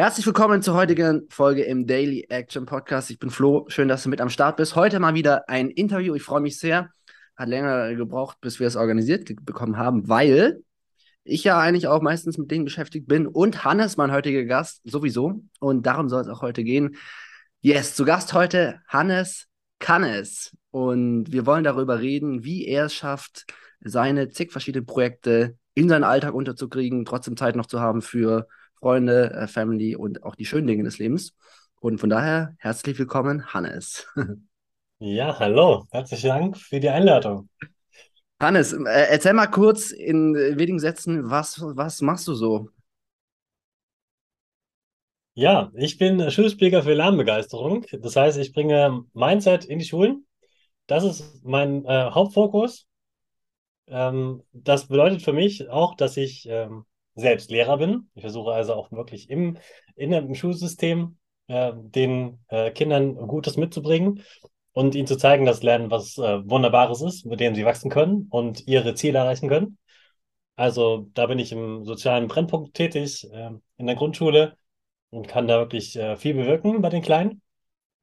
Herzlich willkommen zur heutigen Folge im Daily Action Podcast. Ich bin Flo, schön, dass du mit am Start bist. Heute mal wieder ein Interview. Ich freue mich sehr. Hat länger gebraucht, bis wir es organisiert bekommen haben, weil ich ja eigentlich auch meistens mit Dingen beschäftigt bin und Hannes, mein heutiger Gast, sowieso. Und darum soll es auch heute gehen. Yes, zu Gast heute Hannes Kannes. Und wir wollen darüber reden, wie er es schafft, seine zig verschiedenen Projekte in seinen Alltag unterzukriegen, trotzdem Zeit noch zu haben für Freunde, äh, Family und auch die schönen Dinge des Lebens. Und von daher herzlich willkommen, Hannes. Ja, hallo, herzlichen Dank für die Einladung. Hannes, äh, erzähl mal kurz in wenigen Sätzen, was, was machst du so? Ja, ich bin Schulspeaker für Lernbegeisterung. Das heißt, ich bringe Mindset in die Schulen. Das ist mein äh, Hauptfokus. Ähm, das bedeutet für mich auch, dass ich ähm, selbst Lehrer bin. Ich versuche also auch wirklich im, in dem Schulsystem äh, den äh, Kindern Gutes mitzubringen und ihnen zu zeigen, dass Lernen was äh, Wunderbares ist, mit dem sie wachsen können und ihre Ziele erreichen können. Also da bin ich im sozialen Brennpunkt tätig, äh, in der Grundschule und kann da wirklich äh, viel bewirken bei den Kleinen.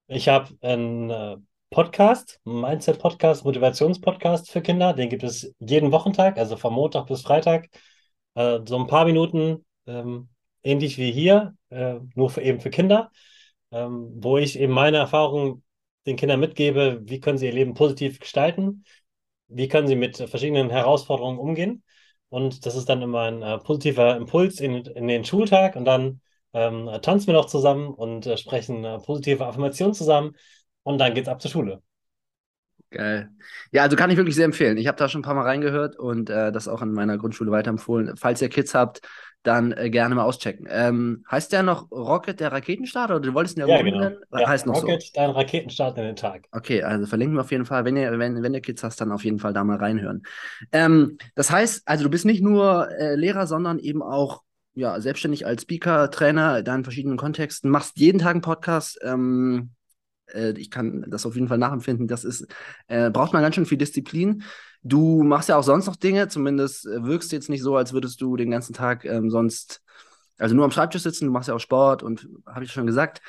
Ich habe einen äh, Podcast, Mindset-Podcast, Motivations-Podcast für Kinder. Den gibt es jeden Wochentag, also von Montag bis Freitag. Äh, so ein paar Minuten, ähm, ähnlich wie hier, äh, nur für, eben für Kinder, ähm, wo ich eben meine Erfahrungen den Kindern mitgebe, wie können sie ihr Leben positiv gestalten, wie können sie mit verschiedenen Herausforderungen umgehen. Und das ist dann immer ein äh, positiver Impuls in, in den Schultag und dann ähm, tanzen wir noch zusammen und äh, sprechen äh, positive Affirmationen zusammen und dann geht's ab zur Schule. Geil. Ja, also kann ich wirklich sehr empfehlen. Ich habe da schon ein paar Mal reingehört und äh, das auch an meiner Grundschule weiterempfohlen. Falls ihr Kids habt, dann äh, gerne mal auschecken. Ähm, heißt der noch Rocket der Raketenstart oder du wolltest ihn ja, genau. nennen? Ja, heißt noch Rocket, so. dein Raketenstart in den Tag. Okay, also verlinken wir auf jeden Fall. Wenn ihr, wenn, wenn ihr Kids hast, dann auf jeden Fall da mal reinhören. Ähm, das heißt, also du bist nicht nur äh, Lehrer, sondern eben auch ja, selbstständig als Speaker, Trainer, da in verschiedenen Kontexten, machst jeden Tag einen Podcast. Ähm, äh, ich kann das auf jeden Fall nachempfinden. Das ist, äh, braucht man ganz schön viel Disziplin. Du machst ja auch sonst noch Dinge, zumindest äh, wirkst jetzt nicht so, als würdest du den ganzen Tag ähm, sonst, also nur am Schreibtisch sitzen, du machst ja auch Sport und habe ich schon gesagt.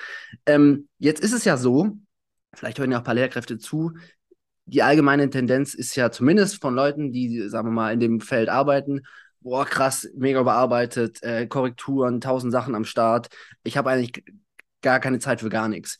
Ähm, jetzt ist es ja so, vielleicht hören ja auch ein paar Lehrkräfte zu, die allgemeine Tendenz ist ja zumindest von Leuten, die, sagen wir mal, in dem Feld arbeiten, boah, krass, mega überarbeitet, äh, Korrekturen, tausend Sachen am Start. Ich habe eigentlich gar keine Zeit für gar nichts.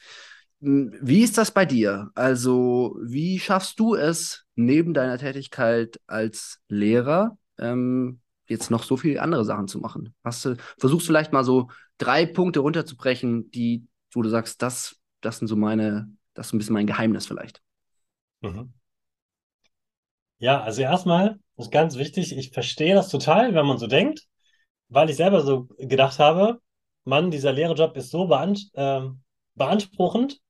Hm, wie ist das bei dir? Also, wie schaffst du es, neben deiner Tätigkeit als Lehrer ähm, jetzt noch so viele andere Sachen zu machen? Hast du, versuchst du vielleicht mal so drei Punkte runterzubrechen, die, wo du sagst, das, das sind so meine, das ist ein bisschen mein Geheimnis vielleicht. Mhm. Ja, also erstmal ist ganz wichtig, ich verstehe das total, wenn man so denkt, weil ich selber so gedacht habe, Mann, dieser Lehrerjob ist so beanspruchend, äh, beanspruchend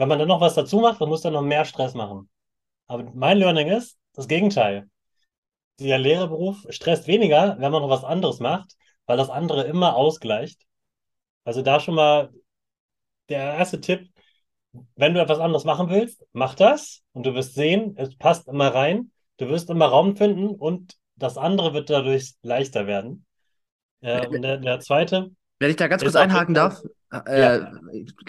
wenn man dann noch was dazu macht, dann muss dann noch mehr Stress machen. Aber mein Learning ist das Gegenteil. Der Lehrerberuf stresst weniger, wenn man noch was anderes macht, weil das andere immer ausgleicht. Also da schon mal der erste Tipp, wenn du etwas anderes machen willst, mach das und du wirst sehen, es passt immer rein. Du wirst immer Raum finden und das andere wird dadurch leichter werden. Äh, und der, der zweite, wenn ich da ganz kurz einhaken darf, äh, ja.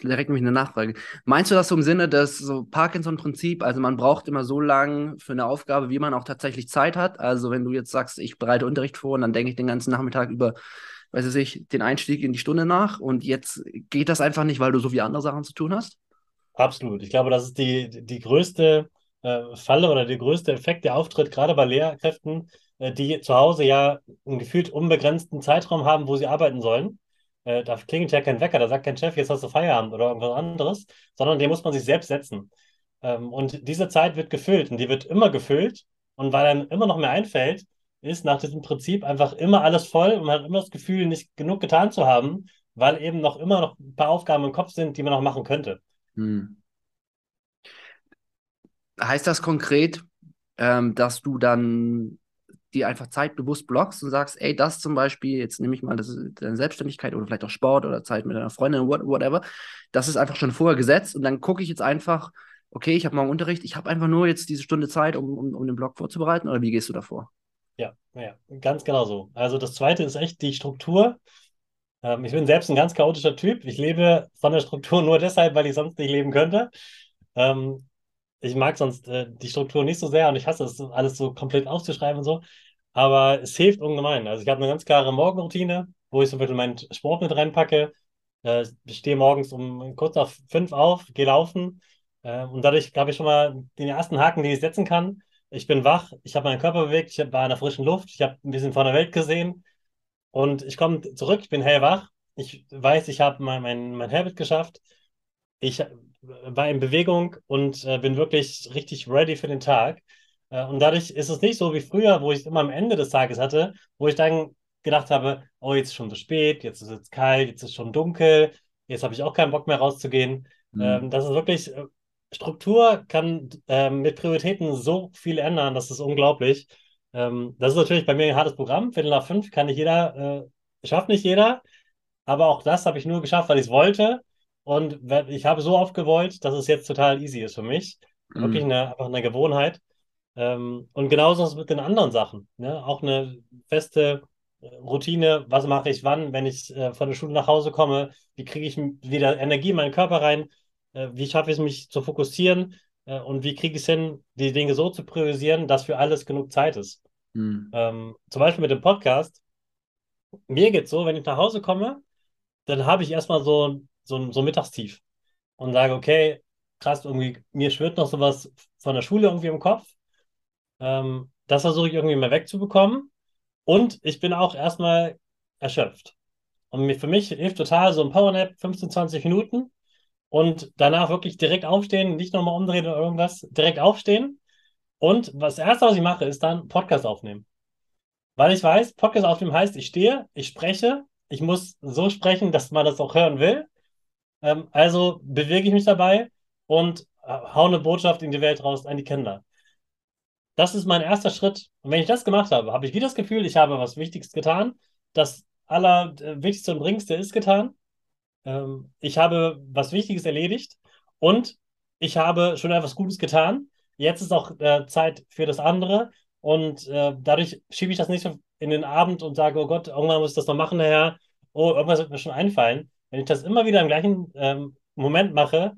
direkt nämlich eine Nachfrage. Meinst du das so im Sinne des so Parkinson-Prinzip? Also man braucht immer so lange für eine Aufgabe, wie man auch tatsächlich Zeit hat. Also wenn du jetzt sagst, ich bereite Unterricht vor und dann denke ich den ganzen Nachmittag über, weiß ich, den Einstieg in die Stunde nach und jetzt geht das einfach nicht, weil du so viele andere Sachen zu tun hast? Absolut. Ich glaube, das ist die, die größte äh, Falle oder der größte Effekt, der auftritt, gerade bei Lehrkräften, äh, die zu Hause ja einen gefühlt unbegrenzten Zeitraum haben, wo sie arbeiten sollen äh, da klingelt ja kein Wecker, da sagt kein Chef, jetzt hast du Feierabend oder irgendwas anderes, sondern den muss man sich selbst setzen. Ähm, und diese Zeit wird gefüllt und die wird immer gefüllt. Und weil einem immer noch mehr einfällt, ist nach diesem Prinzip einfach immer alles voll und man hat immer das Gefühl, nicht genug getan zu haben, weil eben noch immer noch ein paar Aufgaben im Kopf sind, die man noch machen könnte. Hm. Heißt das konkret, ähm, dass du dann die einfach zeitbewusst blockst und sagst, ey, das zum Beispiel, jetzt nehme ich mal das deine Selbstständigkeit oder vielleicht auch Sport oder Zeit mit deiner Freundin, whatever, das ist einfach schon vorher gesetzt und dann gucke ich jetzt einfach, okay, ich habe morgen Unterricht, ich habe einfach nur jetzt diese Stunde Zeit, um, um, um den Blog vorzubereiten oder wie gehst du davor? Ja, ja, ganz genau so. Also das zweite ist echt die Struktur. Ähm, ich bin selbst ein ganz chaotischer Typ. Ich lebe von der Struktur nur deshalb, weil ich sonst nicht leben könnte. Ähm, ich mag sonst äh, die Struktur nicht so sehr und ich hasse es, alles so komplett aufzuschreiben und so. Aber es hilft ungemein. Also ich habe eine ganz klare Morgenroutine, wo ich so ein bisschen meinen Sport mit reinpacke. Äh, ich stehe morgens um kurz nach fünf auf, gehe laufen. Äh, und dadurch habe ich schon mal den ersten Haken, den ich setzen kann. Ich bin wach, ich habe meinen Körper bewegt, ich war in der frischen Luft, ich habe ein bisschen von der Welt gesehen. Und ich komme zurück, ich bin hellwach. Ich weiß, ich habe mein, mein, mein Habit geschafft. Ich war in Bewegung und äh, bin wirklich richtig ready für den Tag. Äh, und dadurch ist es nicht so wie früher, wo ich es immer am Ende des Tages hatte, wo ich dann gedacht habe, oh, jetzt ist schon zu spät, jetzt ist es kalt, jetzt ist es schon dunkel, jetzt habe ich auch keinen Bock mehr rauszugehen. Mhm. Ähm, das ist wirklich, äh, Struktur kann äh, mit Prioritäten so viel ändern, das ist unglaublich. Ähm, das ist natürlich bei mir ein hartes Programm. Viertel nach fünf kann nicht jeder, äh, schafft nicht jeder. Aber auch das habe ich nur geschafft, weil ich es wollte. Und ich habe so oft gewollt, dass es jetzt total easy ist für mich. Mhm. Wirklich eine, einfach eine Gewohnheit. Ähm, und genauso ist es mit den anderen Sachen. Ne? Auch eine feste äh, Routine, was mache ich wann, wenn ich äh, von der Schule nach Hause komme, wie kriege ich wieder Energie in meinen Körper rein, äh, wie schaffe ich es, mich zu fokussieren äh, und wie kriege ich es hin, die Dinge so zu priorisieren, dass für alles genug Zeit ist. Mhm. Ähm, zum Beispiel mit dem Podcast. Mir geht es so, wenn ich nach Hause komme, dann habe ich erstmal so, so, so Mittagstief und sage, okay, krass, irgendwie, mir schwirrt noch sowas von der Schule irgendwie im Kopf. Ähm, das versuche ich irgendwie mal wegzubekommen. Und ich bin auch erstmal erschöpft. Und für mich hilft total so ein Powernap, 15, 20 Minuten. Und danach wirklich direkt aufstehen, nicht nochmal umdrehen oder irgendwas, direkt aufstehen. Und das Erste, was ich mache, ist dann Podcast aufnehmen. Weil ich weiß, Podcast aufnehmen heißt, ich stehe, ich spreche, ich muss so sprechen, dass man das auch hören will. Ähm, also bewege ich mich dabei und äh, hau eine Botschaft in die Welt raus an die Kinder. Das ist mein erster Schritt. Und wenn ich das gemacht habe, habe ich wieder das Gefühl, ich habe was Wichtiges getan. Das Allerwichtigste und Bringste ist getan. Ähm, ich habe was Wichtiges erledigt und ich habe schon etwas Gutes getan. Jetzt ist auch äh, Zeit für das andere. Und äh, dadurch schiebe ich das nicht in den Abend und sage, oh Gott, irgendwann muss ich das noch machen, Herr. Oh, irgendwas wird mir schon einfallen. Wenn ich das immer wieder im gleichen ähm, Moment mache,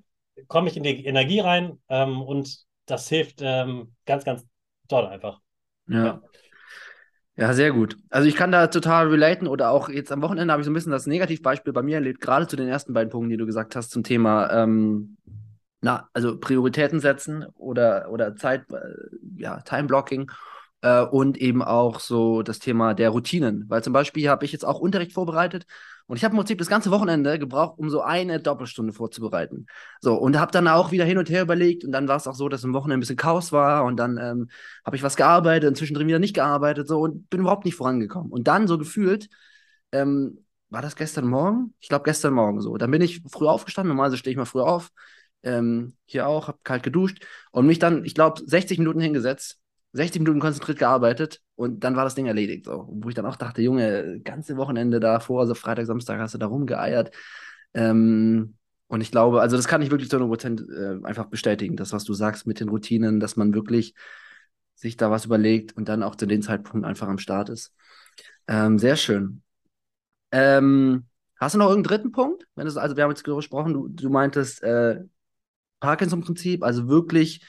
komme ich in die Energie rein ähm, und das hilft ähm, ganz, ganz toll einfach. Ja. ja. Sehr gut. Also ich kann da total relaten oder auch jetzt am Wochenende habe ich so ein bisschen das Negativbeispiel bei mir erlebt, gerade zu den ersten beiden Punkten, die du gesagt hast zum Thema, ähm, na, also Prioritäten setzen oder, oder Zeit, äh, ja, Time-Blocking äh, und eben auch so das Thema der Routinen. Weil zum Beispiel habe ich jetzt auch Unterricht vorbereitet und ich habe im Prinzip das ganze Wochenende gebraucht, um so eine Doppelstunde vorzubereiten. So, und habe dann auch wieder hin und her überlegt. Und dann war es auch so, dass im Wochenende ein bisschen Chaos war. Und dann ähm, habe ich was gearbeitet und zwischendrin wieder nicht gearbeitet. So, und bin überhaupt nicht vorangekommen. Und dann so gefühlt, ähm, war das gestern Morgen? Ich glaube, gestern Morgen so. Dann bin ich früh aufgestanden. Normalerweise stehe ich mal früh auf. Ähm, hier auch, habe kalt geduscht und mich dann, ich glaube, 60 Minuten hingesetzt 60 Minuten konzentriert gearbeitet und dann war das Ding erledigt. So. Wo ich dann auch dachte, Junge, ganze Wochenende davor, also Freitag, Samstag hast du da rumgeeiert. Ähm, und ich glaube, also das kann ich wirklich zu 100% äh, einfach bestätigen, das, was du sagst mit den Routinen, dass man wirklich sich da was überlegt und dann auch zu dem Zeitpunkt einfach am Start ist. Ähm, sehr schön. Ähm, hast du noch irgendeinen dritten Punkt? Wenn es, also wir haben jetzt gesprochen, du, du meintest äh, Parkinson-Prinzip, also wirklich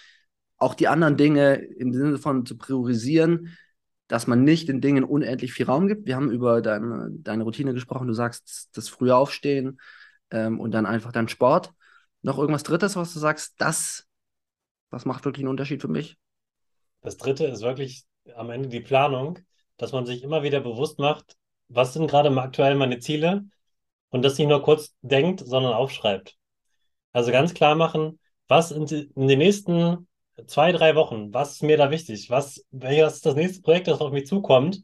auch die anderen Dinge im Sinne von zu priorisieren, dass man nicht den Dingen unendlich viel Raum gibt. Wir haben über deine, deine Routine gesprochen. Du sagst, das frühe Aufstehen ähm, und dann einfach dein Sport. Noch irgendwas Drittes, was du sagst, das, was macht wirklich einen Unterschied für mich? Das Dritte ist wirklich am Ende die Planung, dass man sich immer wieder bewusst macht, was sind gerade aktuell meine Ziele und das nicht nur kurz denkt, sondern aufschreibt. Also ganz klar machen, was in, in den nächsten zwei, drei Wochen, was ist mir da wichtig? Was, was ist das nächste Projekt, das auf mich zukommt,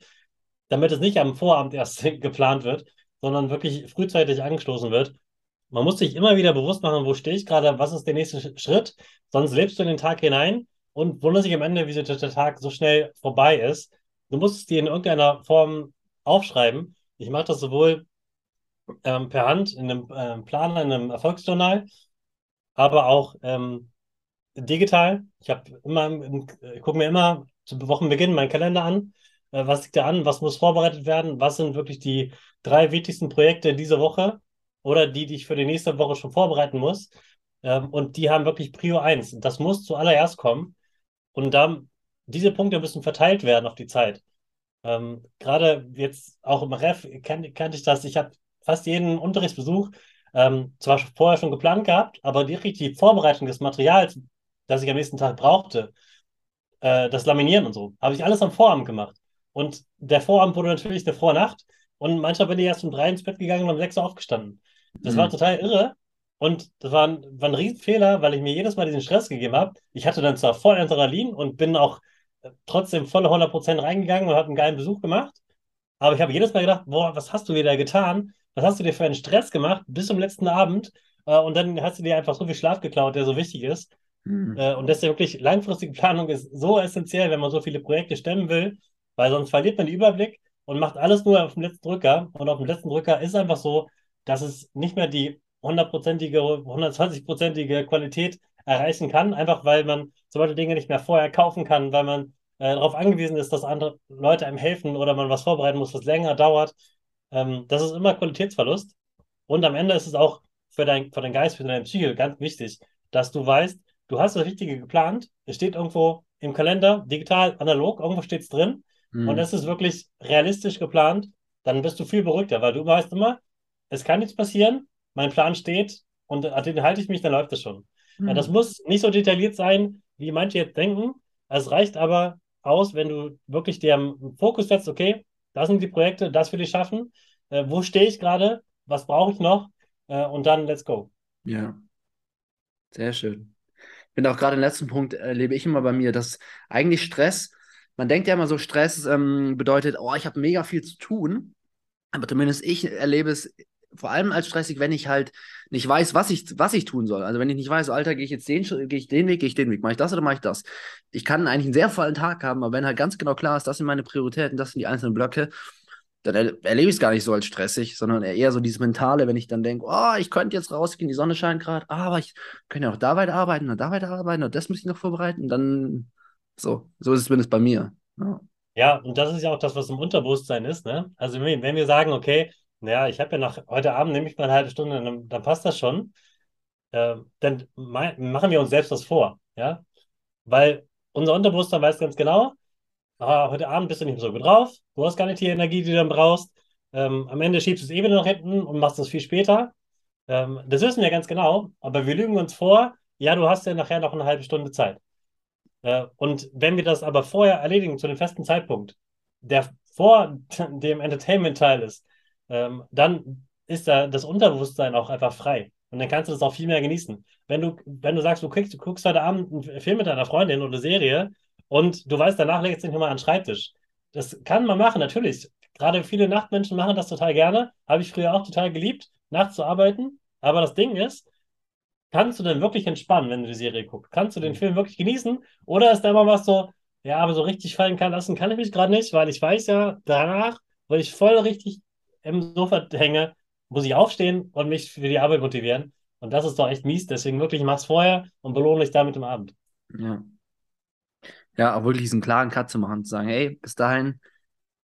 damit es nicht am Vorabend erst geplant wird, sondern wirklich frühzeitig angestoßen wird. Man muss sich immer wieder bewusst machen, wo stehe ich gerade, was ist der nächste Schritt, sonst lebst du in den Tag hinein und wunderst dich am Ende, wie der Tag so schnell vorbei ist. Du musst es dir in irgendeiner Form aufschreiben. Ich mache das sowohl ähm, per Hand in einem äh, Planer, in einem Erfolgsjournal, aber auch ähm, digital. Ich habe immer, ich gucke mir immer zu Wochenbeginn meinen Kalender an äh, was liegt da an, was muss vorbereitet werden, was sind wirklich die drei wichtigsten Projekte diese Woche oder die, die ich für die nächste Woche schon vorbereiten muss. Ähm, und die haben wirklich Prio 1. Das muss zuallererst kommen. Und dann, diese Punkte müssen verteilt werden auf die Zeit. Ähm, gerade jetzt auch im Ref kan kannte ich das. Ich habe fast jeden Unterrichtsbesuch ähm, zwar vorher schon geplant gehabt, aber die Vorbereitung des Materials, das ich am nächsten Tag brauchte, äh, das Laminieren und so, habe ich alles am Vorabend gemacht. Und der Vorabend wurde natürlich eine Vornacht. Und manchmal bin ich erst um drei ins Bett gegangen und um sechs Uhr aufgestanden. Das mhm. war total irre. Und das war ein, war ein Riesenfehler, weil ich mir jedes Mal diesen Stress gegeben habe. Ich hatte dann zwar voll Adrenalin und bin auch äh, trotzdem volle 100% reingegangen und habe einen geilen Besuch gemacht. Aber ich habe jedes Mal gedacht, boah, was hast du wieder getan? Was hast du dir für einen Stress gemacht bis zum letzten Abend? Äh, und dann hast du dir einfach so viel Schlaf geklaut, der so wichtig ist. Mhm. Und deswegen wirklich langfristige Planung ist so essentiell, wenn man so viele Projekte stemmen will, weil sonst verliert man den Überblick und macht alles nur auf dem letzten Drücker. Und auf dem letzten Drücker ist einfach so, dass es nicht mehr die hundertprozentige, 120-prozentige Qualität erreichen kann, einfach weil man zum Beispiel Dinge nicht mehr vorher kaufen kann, weil man äh, darauf angewiesen ist, dass andere Leute einem helfen oder man was vorbereiten muss, was länger dauert. Ähm, das ist immer Qualitätsverlust. Und am Ende ist es auch für, dein, für deinen Geist, für deine Psyche ganz wichtig, dass du weißt, du hast das Richtige geplant. Es steht irgendwo im Kalender, digital, analog, irgendwo steht es drin. Mhm. Und es ist wirklich realistisch geplant. Dann bist du viel beruhigter, weil du weißt immer, es kann nichts passieren, mein Plan steht und an den halte ich mich, dann läuft es schon. Mhm. Ja, das muss nicht so detailliert sein, wie manche jetzt denken. Es reicht aber aus, wenn du wirklich dir Fokus setzt, okay, das sind die Projekte, das will ich schaffen. Äh, wo stehe ich gerade? Was brauche ich noch? Äh, und dann let's go. Ja. Sehr schön. Finde auch gerade den letzten Punkt erlebe ich immer bei mir, dass eigentlich Stress, man denkt ja immer so, Stress ähm, bedeutet, oh, ich habe mega viel zu tun. Aber zumindest ich erlebe es vor allem als stressig, wenn ich halt nicht weiß, was ich, was ich tun soll. Also wenn ich nicht weiß, Alter, gehe ich jetzt den, gehe ich den Weg, gehe ich den Weg, mache ich das oder mache ich das? Ich kann eigentlich einen sehr vollen Tag haben, aber wenn halt ganz genau klar ist, das sind meine Prioritäten, das sind die einzelnen Blöcke, dann er erlebe ich es gar nicht so als stressig, sondern eher so dieses Mentale, wenn ich dann denke, oh, ich könnte jetzt rausgehen, die Sonne scheint gerade, ah, aber ich könnte ja auch da weiter arbeiten und da weiter arbeiten und das muss ich noch vorbereiten. Dann so, so ist es zumindest bei mir. Ja. ja, und das ist ja auch das, was im Unterbewusstsein ist. Ne? Also wenn wir sagen, okay, naja, ich habe ja nach heute Abend nehme ich mal eine halbe Stunde, dann, dann passt das schon. Äh, dann machen wir uns selbst das vor, ja, weil unser Unterbewusstsein weiß ganz genau, ah, heute Abend bist du nicht mehr so gut drauf, du hast gar nicht die Energie, die du dann brauchst. Ähm, am Ende schiebst du es eh wieder nach hinten und machst es viel später. Ähm, das wissen wir ganz genau, aber wir lügen uns vor, ja, du hast ja nachher noch eine halbe Stunde Zeit. Äh, und wenn wir das aber vorher erledigen, zu einem festen Zeitpunkt, der vor dem Entertainment-Teil ist, ähm, dann ist da das Unterbewusstsein auch einfach frei. Und dann kannst du das auch viel mehr genießen. Wenn du, wenn du sagst, du, kriegst, du guckst heute Abend einen Film mit deiner Freundin oder Serie und du weißt, danach legst du dich nochmal an den Schreibtisch. Das kann man machen, natürlich. Gerade viele Nachtmenschen machen das total gerne. Habe ich früher auch total geliebt, nachts zu arbeiten. Aber das Ding ist, kannst du denn wirklich entspannen, wenn du die Serie guckst? Kannst du den mhm. Film wirklich genießen? Oder ist da immer was so, ja, aber so richtig fallen kann lassen kann ich mich gerade nicht, weil ich weiß ja, danach, weil ich voll richtig im Sofa hänge, muss ich aufstehen und mich für die Arbeit motivieren. Und das ist doch echt mies. Deswegen wirklich mach's vorher und belohne dich damit im Abend. Ja. Ja, auch wirklich diesen klaren Cut zu machen, zu sagen, hey, bis dahin,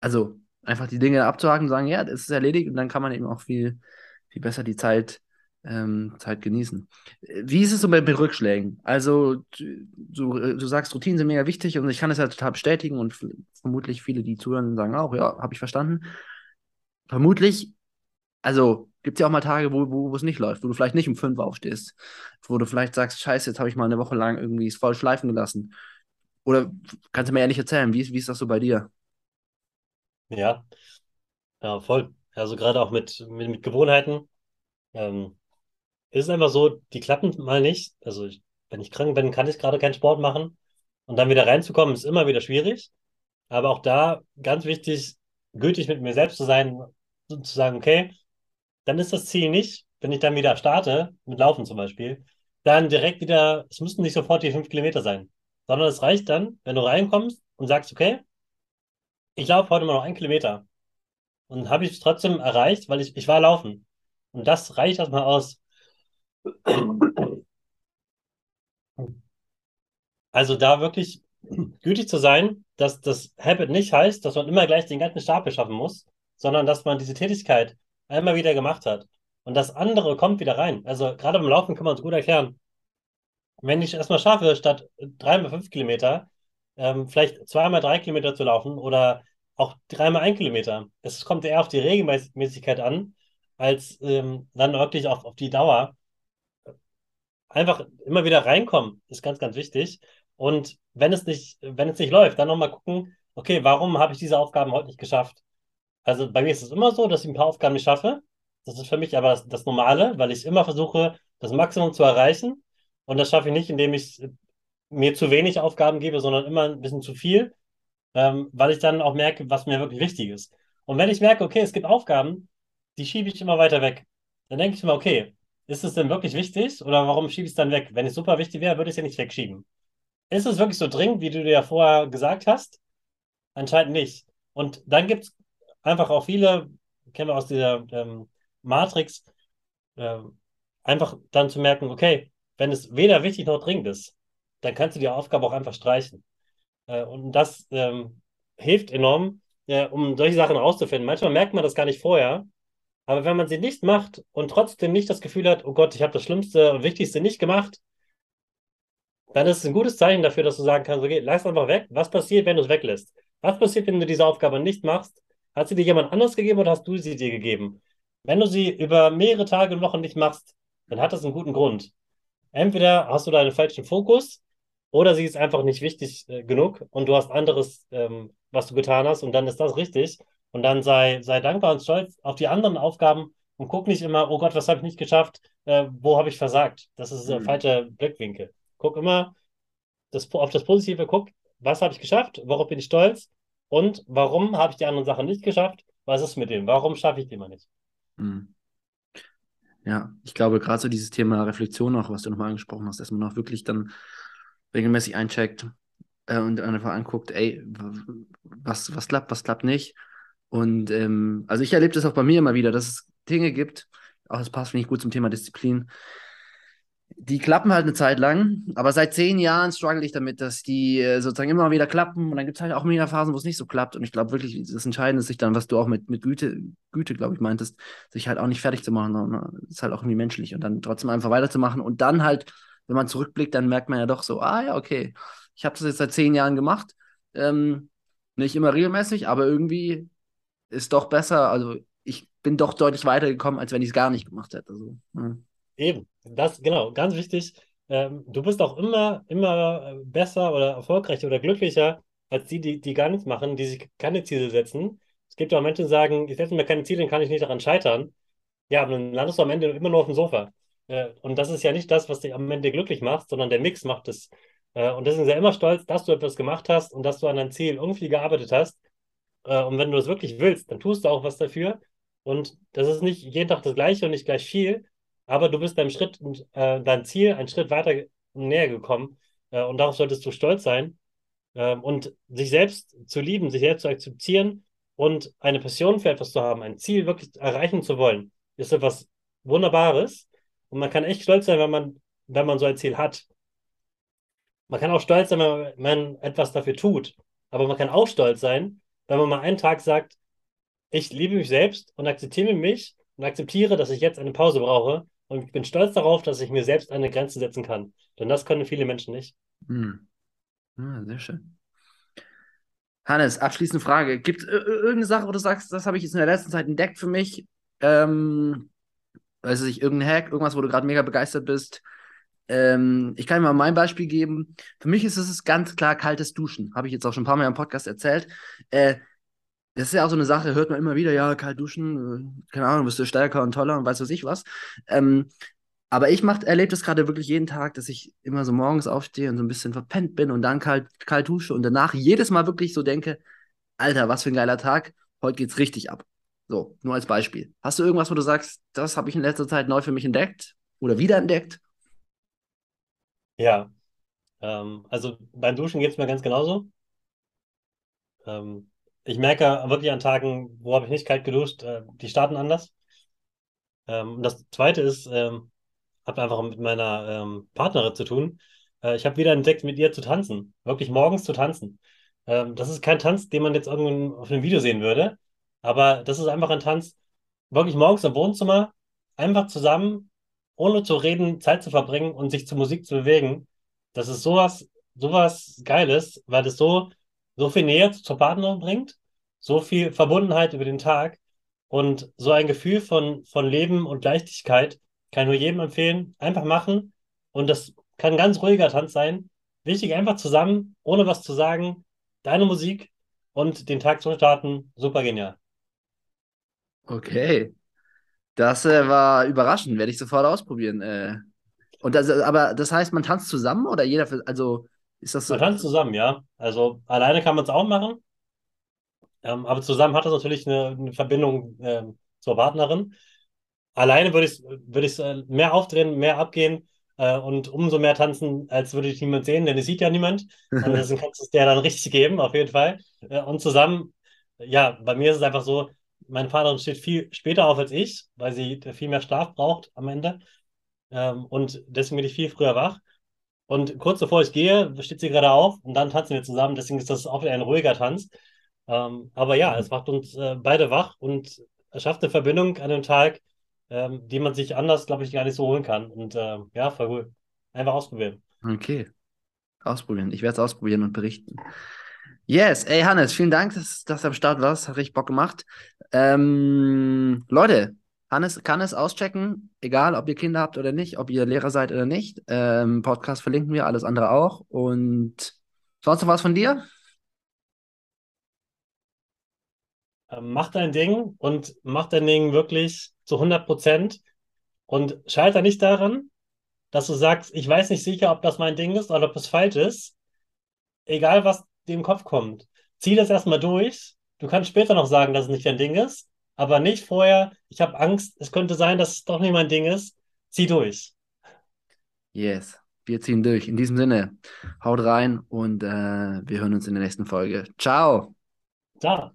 also einfach die Dinge abzuhaken sagen, ja, das ist erledigt und dann kann man eben auch viel, viel besser die Zeit, ähm, Zeit genießen. Wie ist es so bei Rückschlägen? Also, du, du sagst, Routinen sind mega wichtig und ich kann es ja total bestätigen und vermutlich viele, die zuhören, sagen auch, ja, habe ich verstanden vermutlich, also gibt es ja auch mal Tage, wo, wo, wo es nicht läuft, wo du vielleicht nicht um fünf aufstehst, wo du vielleicht sagst, scheiße, jetzt habe ich mal eine Woche lang irgendwie es voll schleifen gelassen. Oder kannst du mir ehrlich erzählen, wie, wie ist das so bei dir? Ja, ja, voll. Also gerade auch mit, mit, mit Gewohnheiten. Ähm, ist einfach so, die klappen mal nicht. Also ich, wenn ich krank bin, kann ich gerade keinen Sport machen. Und dann wieder reinzukommen, ist immer wieder schwierig. Aber auch da ganz wichtig, gültig mit mir selbst zu sein und zu sagen, okay, dann ist das Ziel nicht, wenn ich dann wieder starte, mit Laufen zum Beispiel, dann direkt wieder, es müssten nicht sofort die fünf Kilometer sein, sondern es reicht dann, wenn du reinkommst und sagst, okay, ich laufe heute mal noch einen Kilometer. Und habe ich es trotzdem erreicht, weil ich, ich war laufen. Und das reicht erstmal aus. Also da wirklich gütig zu sein, dass das Habit nicht heißt, dass man immer gleich den ganzen Stapel schaffen muss, sondern dass man diese Tätigkeit einmal wieder gemacht hat. Und das andere kommt wieder rein. Also gerade beim Laufen kann man es gut erklären. Wenn ich erstmal schaffe, statt dreimal fünf Kilometer, ähm, vielleicht zweimal drei Kilometer zu laufen oder auch dreimal ein Kilometer. Es kommt eher auf die Regelmäßigkeit an, als ähm, dann wirklich auf, auf die Dauer. Einfach immer wieder reinkommen, ist ganz, ganz wichtig. Und wenn es nicht, wenn es nicht läuft, dann nochmal gucken, okay, warum habe ich diese Aufgaben heute nicht geschafft? Also bei mir ist es immer so, dass ich ein paar Aufgaben nicht schaffe. Das ist für mich aber das, das Normale, weil ich immer versuche, das Maximum zu erreichen. Und das schaffe ich nicht, indem ich mir zu wenig Aufgaben gebe, sondern immer ein bisschen zu viel, ähm, weil ich dann auch merke, was mir wirklich wichtig ist. Und wenn ich merke, okay, es gibt Aufgaben, die schiebe ich immer weiter weg, dann denke ich mir, okay, ist es denn wirklich wichtig oder warum schiebe ich es dann weg? Wenn es super wichtig wäre, würde ich es ja nicht wegschieben. Ist es wirklich so dringend, wie du dir ja vorher gesagt hast? Anscheinend nicht. Und dann gibt es einfach auch viele, kennen wir aus dieser ähm, Matrix, äh, einfach dann zu merken, okay, wenn es weder wichtig noch dringend ist, dann kannst du die Aufgabe auch einfach streichen. Äh, und das ähm, hilft enorm, äh, um solche Sachen rauszufinden. Manchmal merkt man das gar nicht vorher, aber wenn man sie nicht macht und trotzdem nicht das Gefühl hat, oh Gott, ich habe das Schlimmste und Wichtigste nicht gemacht, dann ist es ein gutes Zeichen dafür, dass du sagen kannst, okay, lass einfach weg. Was passiert, wenn du es weglässt? Was passiert, wenn du diese Aufgabe nicht machst? Hat sie dir jemand anders gegeben oder hast du sie dir gegeben? Wenn du sie über mehrere Tage und Wochen nicht machst, dann hat das einen guten Grund. Entweder hast du da einen falschen Fokus oder sie ist einfach nicht wichtig äh, genug und du hast anderes, ähm, was du getan hast und dann ist das richtig. Und dann sei, sei dankbar und stolz auf die anderen Aufgaben und guck nicht immer, oh Gott, was habe ich nicht geschafft, äh, wo habe ich versagt. Das ist ein mhm. falscher Blickwinkel. Guck immer das, auf das Positive, guck, was habe ich geschafft, worauf bin ich stolz und warum habe ich die anderen Sachen nicht geschafft, was ist mit dem, warum schaffe ich die mal nicht. Mhm. Ja, ich glaube, gerade so dieses Thema Reflexion auch, was du nochmal angesprochen hast, dass man auch wirklich dann regelmäßig eincheckt äh, und einfach anguckt, ey, was, was klappt, was klappt nicht. Und ähm, also ich erlebe das auch bei mir immer wieder, dass es Dinge gibt, auch das passt, finde ich, gut zum Thema Disziplin. Die klappen halt eine Zeit lang, aber seit zehn Jahren struggle ich damit, dass die äh, sozusagen immer wieder klappen und dann gibt es halt auch mega Phasen, wo es nicht so klappt. Und ich glaube wirklich, das Entscheidende ist sich dann, was du auch mit, mit Güte, Güte, glaube ich, meintest, sich halt auch nicht fertig zu machen, sondern ist halt auch irgendwie menschlich und dann trotzdem einfach weiterzumachen und dann halt wenn man zurückblickt, dann merkt man ja doch so, ah ja, okay, ich habe das jetzt seit zehn Jahren gemacht. Ähm, nicht immer regelmäßig, aber irgendwie ist doch besser. Also ich bin doch deutlich weitergekommen, als wenn ich es gar nicht gemacht hätte. So, ja. Eben, das genau, ganz wichtig. Ähm, du bist auch immer, immer besser oder erfolgreicher oder glücklicher als die, die, die gar nichts machen, die sich keine Ziele setzen. Es gibt auch Menschen, die sagen, ich setze mir keine Ziele, dann kann ich nicht daran scheitern. Ja, aber dann landest du am Ende immer nur auf dem Sofa. Äh, und das ist ja nicht das, was dich am Ende glücklich macht, sondern der Mix macht es. Äh, und deswegen sehr immer stolz, dass du etwas gemacht hast und dass du an dein Ziel irgendwie gearbeitet hast. Äh, und wenn du das wirklich willst, dann tust du auch was dafür. Und das ist nicht jeden Tag das Gleiche und nicht gleich viel, aber du bist deinem Schritt und dein Ziel einen Schritt weiter näher gekommen. und darauf solltest du stolz sein. Ähm, und sich selbst zu lieben, sich selbst zu akzeptieren und eine Passion für etwas zu haben, ein Ziel wirklich erreichen zu wollen, ist etwas Wunderbares. Und man kann echt stolz sein, wenn man, wenn man so ein Ziel hat. Man kann auch stolz sein, wenn man etwas dafür tut. Aber man kann auch stolz sein, wenn man mal einen Tag sagt, ich liebe mich selbst und akzeptiere mich und akzeptiere, dass ich jetzt eine Pause brauche. Und ich bin stolz darauf, dass ich mir selbst eine Grenze setzen kann. Denn das können viele Menschen nicht. Hm. Ja, sehr schön. Hannes, abschließende Frage. Gibt es irgendeine Sache, wo du sagst, das habe ich jetzt in der letzten Zeit entdeckt für mich, ähm, weiß ich, irgendein Hack, irgendwas, wo du gerade mega begeistert bist. Ähm, ich kann dir mal mein Beispiel geben. Für mich ist es ganz klar kaltes Duschen. Habe ich jetzt auch schon ein paar Mal im Podcast erzählt. Äh, das ist ja auch so eine Sache, hört man immer wieder, ja, kalt duschen, äh, keine Ahnung, bist du stärker und toller und weiß was ich was. Ähm, aber ich erlebe das gerade wirklich jeden Tag, dass ich immer so morgens aufstehe und so ein bisschen verpennt bin und dann kalt, kalt dusche und danach jedes Mal wirklich so denke, Alter, was für ein geiler Tag, heute geht's richtig ab. So, nur als Beispiel. Hast du irgendwas, wo du sagst, das habe ich in letzter Zeit neu für mich entdeckt oder wiederentdeckt? Ja, ähm, also beim Duschen geht es mir ganz genauso. Ähm, ich merke wirklich an Tagen, wo habe ich nicht kalt geduscht, äh, die starten anders. Ähm, das zweite ist, ähm, hat einfach mit meiner ähm, Partnerin zu tun. Äh, ich habe wieder entdeckt, mit ihr zu tanzen. Wirklich morgens zu tanzen. Ähm, das ist kein Tanz, den man jetzt irgendwo auf einem Video sehen würde. Aber das ist einfach ein Tanz, wirklich morgens im Wohnzimmer, einfach zusammen, ohne zu reden, Zeit zu verbringen und sich zur Musik zu bewegen. Das ist sowas, sowas Geiles, weil das so, so viel Nähe zur Partnerin bringt, so viel Verbundenheit über den Tag und so ein Gefühl von, von Leben und Leichtigkeit kann nur jedem empfehlen. Einfach machen und das kann ein ganz ruhiger Tanz sein. Wichtig, einfach zusammen, ohne was zu sagen, deine Musik und den Tag zu starten. Super genial. Okay. Das äh, war überraschend, werde ich sofort ausprobieren. Äh. Und das, aber das heißt, man tanzt zusammen oder jeder für, also ist das so? Man tanzt zusammen, ja. Also alleine kann man es auch machen. Ähm, aber zusammen hat das natürlich eine, eine Verbindung äh, zur Partnerin. Alleine würde ich es würd äh, mehr aufdrehen, mehr abgehen äh, und umso mehr tanzen, als würde ich niemand sehen, denn es sieht ja niemand. Und deswegen kannst du es der dann richtig geben, auf jeden Fall. Äh, und zusammen, ja, bei mir ist es einfach so, meine Partnerin steht viel später auf als ich, weil sie viel mehr Schlaf braucht am Ende. Ähm, und deswegen bin ich viel früher wach. Und kurz bevor ich gehe, steht sie gerade auf und dann tanzen wir zusammen. Deswegen ist das auch wieder ein ruhiger Tanz. Ähm, aber ja, es macht uns äh, beide wach und schafft eine Verbindung an dem Tag, ähm, die man sich anders, glaube ich, gar nicht so holen kann. Und äh, ja, voll cool. Einfach ausprobieren. Okay. Ausprobieren. Ich werde es ausprobieren und berichten. Yes, ey Hannes, vielen Dank, dass, dass du am Start warst. Hat richtig Bock gemacht. Ähm, Leute, Hannes kann es auschecken, egal ob ihr Kinder habt oder nicht, ob ihr Lehrer seid oder nicht. Ähm, Podcast verlinken wir, alles andere auch. Und sonst noch was von dir? Ähm, mach dein Ding und mach dein Ding wirklich zu 100 Prozent und scheiter nicht daran, dass du sagst, ich weiß nicht sicher, ob das mein Ding ist oder ob es falsch ist. Egal, was dir im Kopf kommt. Zieh das erstmal durch. Du kannst später noch sagen, dass es nicht dein Ding ist, aber nicht vorher, ich habe Angst, es könnte sein, dass es doch nicht mein Ding ist. Zieh durch. Yes, wir ziehen durch. In diesem Sinne, haut rein und äh, wir hören uns in der nächsten Folge. Ciao. Ciao.